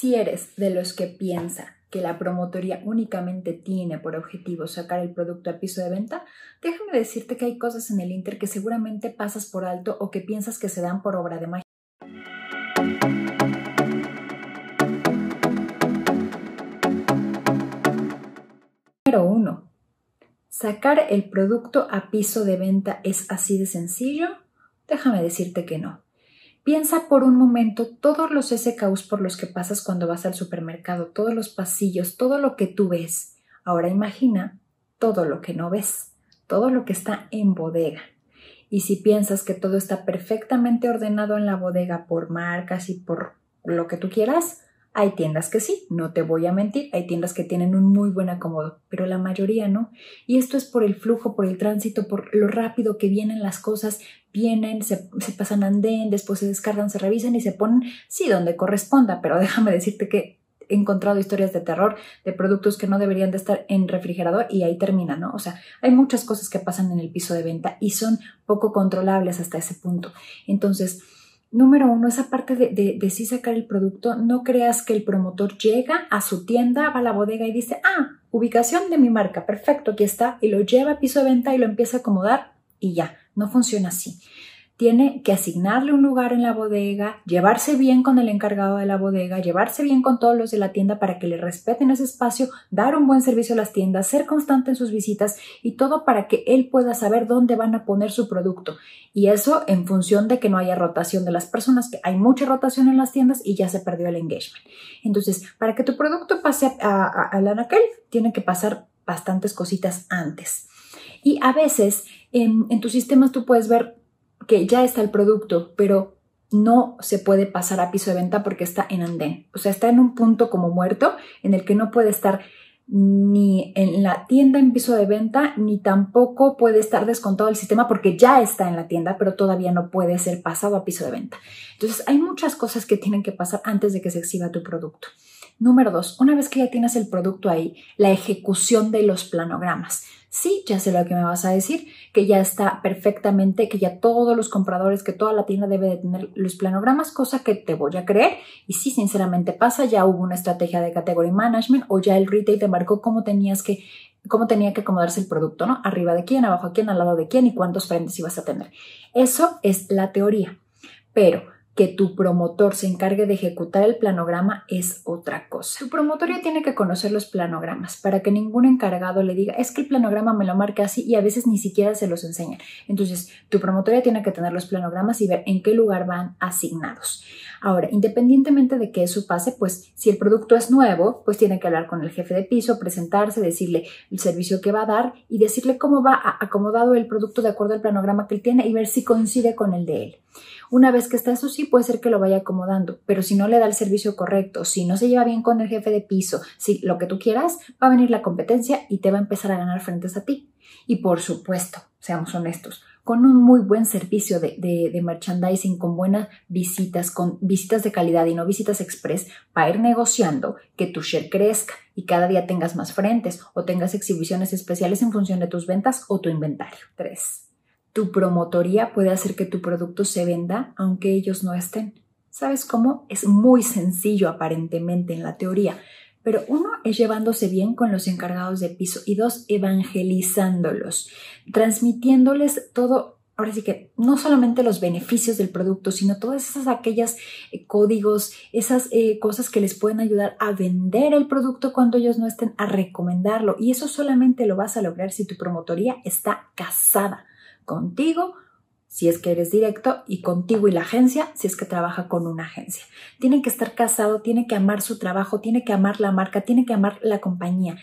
Si eres de los que piensa que la promotoría únicamente tiene por objetivo sacar el producto a piso de venta, déjame decirte que hay cosas en el Inter que seguramente pasas por alto o que piensas que se dan por obra de magia. Número 1. ¿Sacar el producto a piso de venta es así de sencillo? Déjame decirte que no. Piensa por un momento todos los SKUs por los que pasas cuando vas al supermercado, todos los pasillos, todo lo que tú ves. Ahora imagina todo lo que no ves, todo lo que está en bodega. Y si piensas que todo está perfectamente ordenado en la bodega por marcas y por lo que tú quieras, hay tiendas que sí, no te voy a mentir, hay tiendas que tienen un muy buen acomodo, pero la mayoría no. Y esto es por el flujo, por el tránsito, por lo rápido que vienen las cosas, vienen, se, pasan andén, después se descargan, se revisan y se ponen, sí, donde corresponda, pero déjame decirte que he encontrado historias de terror de productos que no deberían de estar en refrigerador y ahí termina, ¿no? O sea, hay muchas cosas que pasan en el piso de venta y son poco controlables hasta ese punto. Entonces, Número uno, esa parte de, de, de, sí sacar el producto, no creas que el promotor llega a su tienda, va a la bodega y dice, ah, ubicación de mi marca, perfecto, aquí está, y lo lleva a piso de venta y lo empieza a acomodar y ya, no funciona así tiene que asignarle un lugar en la bodega, llevarse bien con el encargado de la bodega, llevarse bien con todos los de la tienda para que le respeten ese espacio, dar un buen servicio a las tiendas, ser constante en sus visitas y todo para que él pueda saber dónde van a poner su producto. Y eso en función de que no haya rotación de las personas, que hay mucha rotación en las tiendas y ya se perdió el engagement. Entonces, para que tu producto pase a, la anaquel, tiene que pasar bastantes cositas antes. Y a veces en, tus sistemas tú puedes ver que ya está el producto, pero no se puede pasar a piso de venta porque está en andén. O sea, está en un punto como muerto en el que no puede estar ni en la tienda en piso de venta, ni tampoco puede estar descontado el sistema porque ya está en la tienda, pero todavía no puede ser pasado a piso de venta. Entonces, hay muchas cosas que tienen que pasar antes de que se exhiba tu producto. Número dos, una vez que ya tienes el producto ahí, la ejecución de los planogramas. Sí, ya sé lo que me vas a decir, que ya está perfectamente, que ya todos los compradores, que toda la tienda debe de tener los planogramas, cosa que te voy a creer. Y sí, sinceramente pasa, ya hubo una estrategia de category management o ya el retail te marcó cómo tenías que cómo tenía que acomodarse el producto, ¿no? Arriba de quién, abajo de quién, al lado de quién y cuántos frentes ibas a tener. Eso es la teoría. Pero que tu promotor se encargue de ejecutar el planograma es otra cosa. Tu promotor ya tiene que conocer los planogramas para que ningún encargado le diga, es que el planograma me lo marca así y a veces ni siquiera se los enseña. Entonces, tu promotor ya tiene que tener los planogramas y ver en qué lugar van asignados. Ahora, independientemente de que eso pase, pues si el producto es nuevo, pues tiene que hablar con el jefe de piso, presentarse, decirle el servicio que va a dar y decirle cómo va acomodado el producto de acuerdo al planograma que él tiene y ver si coincide con el de él. Una vez que está eso sí, puede ser que lo vaya acomodando, pero si no le da el servicio correcto, si no se lleva bien con el jefe de piso, si lo que tú quieras, va a venir la competencia y te va a empezar a ganar frentes a ti. Y por supuesto, seamos honestos, con un muy buen servicio de, merchandising, con buenas visitas, con visitas de calidad y no visitas express, para ir negociando que tu share crezca y cada día tengas más frentes o tengas exhibiciones especiales en función de tus ventas o tu inventario. 3. Tu promotoría puede hacer que tu producto se venda aunque ellos no estén. ¿Sabes cómo? Es muy sencillo aparentemente en la teoría, pero uno es llevándose bien con los encargados de piso y dos, evangelizándolos, transmitiéndoles todo, ahora sí que no solamente los beneficios del producto, sino todas esas aquellas eh, códigos, esas eh, cosas que les pueden ayudar a vender el producto cuando ellos no estén, a recomendarlo. Y eso solamente lo vas a lograr si tu promotoría está casada contigo si es que eres directo y contigo y la agencia si es que trabaja con una agencia. Tiene que estar casado, tiene que amar su trabajo, tiene que amar la marca, tiene que amar la compañía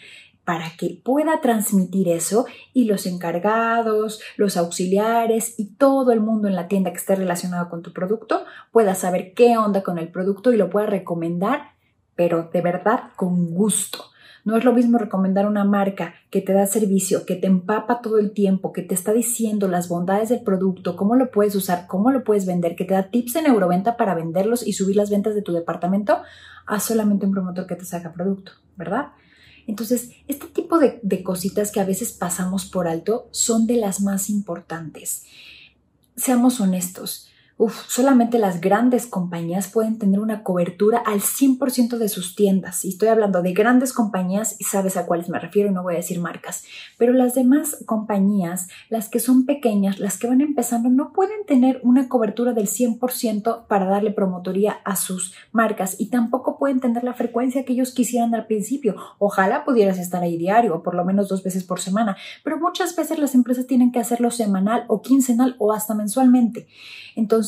para que pueda transmitir eso y los encargados, los auxiliares y todo el mundo en la tienda que esté relacionado con tu producto pueda saber qué onda con el producto y lo pueda recomendar, pero de verdad con gusto no es lo mismo recomendar una marca que te da servicio, que te empapa todo el tiempo, que te está diciendo las bondades del producto, cómo lo puedes usar, cómo lo puedes vender, que te da tips en Euroventa para venderlos y subir las ventas de tu departamento, a solamente un promotor que te saca producto, ¿verdad? Entonces, este tipo de, de cositas que a veces pasamos por alto son de las más importantes. Seamos honestos Uf, solamente las grandes compañías pueden tener una cobertura al 100% de sus tiendas. Y estoy hablando de grandes compañías y sabes a cuáles me refiero, no voy a decir marcas. Pero las demás compañías, las que son pequeñas, las que van empezando, no pueden tener una cobertura del 100% para darle promotoría a sus marcas y tampoco pueden tener la frecuencia que ellos quisieran al principio. Ojalá pudieras estar ahí diario o por lo menos dos veces por semana, pero muchas veces las empresas tienen que hacerlo semanal o quincenal o hasta mensualmente. Entonces,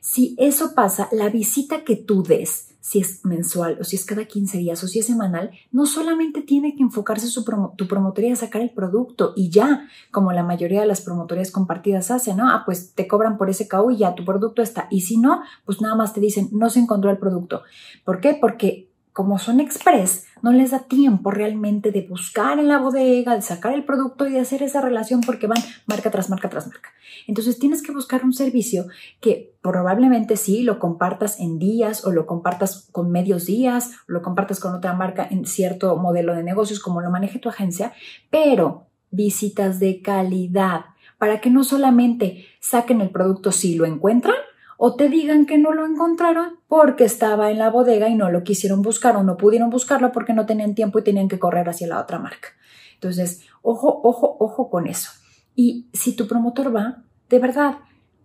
si eso pasa, la visita que tú des, si es mensual o si es cada 15 días o si es semanal, no solamente tiene que enfocarse su tu promotoría a sacar el producto y ya, como la mayoría de las promotorías compartidas hacen, ¿no? Ah, pues te cobran por ese KU y ya tu producto está. Y si no, pues nada más te dicen, no se encontró el producto. ¿Por qué? Porque como son express, no les da tiempo realmente de buscar en la bodega, de sacar el producto y de hacer esa relación porque van marca tras marca tras marca. Entonces tienes que buscar un servicio que probablemente sí lo compartas en días o lo compartas con medios días, o lo compartas con otra marca en cierto modelo de negocios como lo maneje tu agencia, pero visitas de calidad para que no solamente saquen el producto si lo encuentran, o te digan que no lo encontraron porque estaba en la bodega y no lo quisieron buscar o no pudieron buscarlo porque no tenían tiempo y tenían que correr hacia la otra marca. Entonces, ojo, ojo, ojo con eso. Y si tu promotor va, de verdad,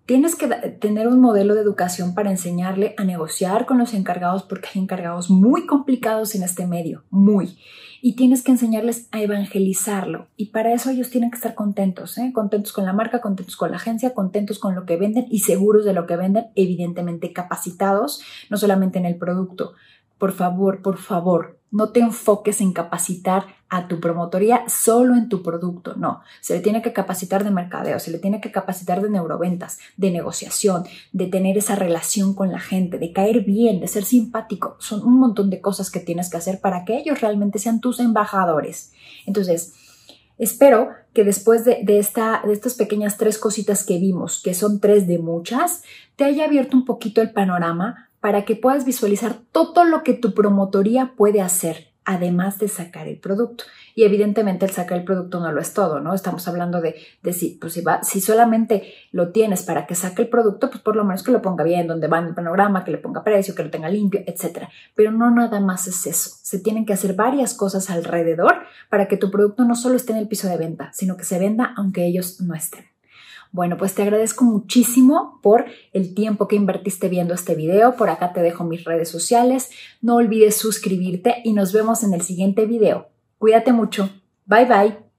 tienes que tener un modelo de educación para enseñarle a negociar con los encargados porque hay encargados muy complicados en este medio, muy y tienes que enseñarles a evangelizarlo. Y para eso ellos tienen que estar contentos, ¿eh? contentos con la marca, contentos con la agencia, contentos con lo que venden y seguros de lo que venden, evidentemente capacitados, no solamente en el producto. Por favor, por favor, no te enfoques en capacitar a tu promotoría solo en tu producto, no. Se le tiene que capacitar de mercadeo, se le tiene que capacitar de neuroventas, de negociación, de tener esa relación con la gente, de caer bien, de ser simpático. Son un montón de cosas que tienes que hacer para que ellos realmente sean tus embajadores. Entonces, espero que después de, esta, de estas pequeñas tres cositas que vimos, que son tres de muchas, te haya abierto un poquito el panorama para que puedas visualizar todo lo que tu promotoría puede hacer, además de sacar el producto. Y evidentemente el sacar el producto no lo es todo, ¿no? Estamos hablando de, de si, pues si, va, si solamente lo tienes para que saque el producto, pues por lo menos que lo ponga bien, donde va en el panorama, que le ponga precio, que lo tenga limpio, etc. Pero no nada más es eso. Se tienen que hacer varias cosas alrededor para que tu producto no solo esté en el piso de venta, sino que se venda aunque ellos no estén. Bueno, pues te agradezco muchísimo por el tiempo que invertiste viendo este video. Por acá te dejo mis redes sociales. No olvides suscribirte y nos vemos en el siguiente video. Cuídate mucho. Bye bye.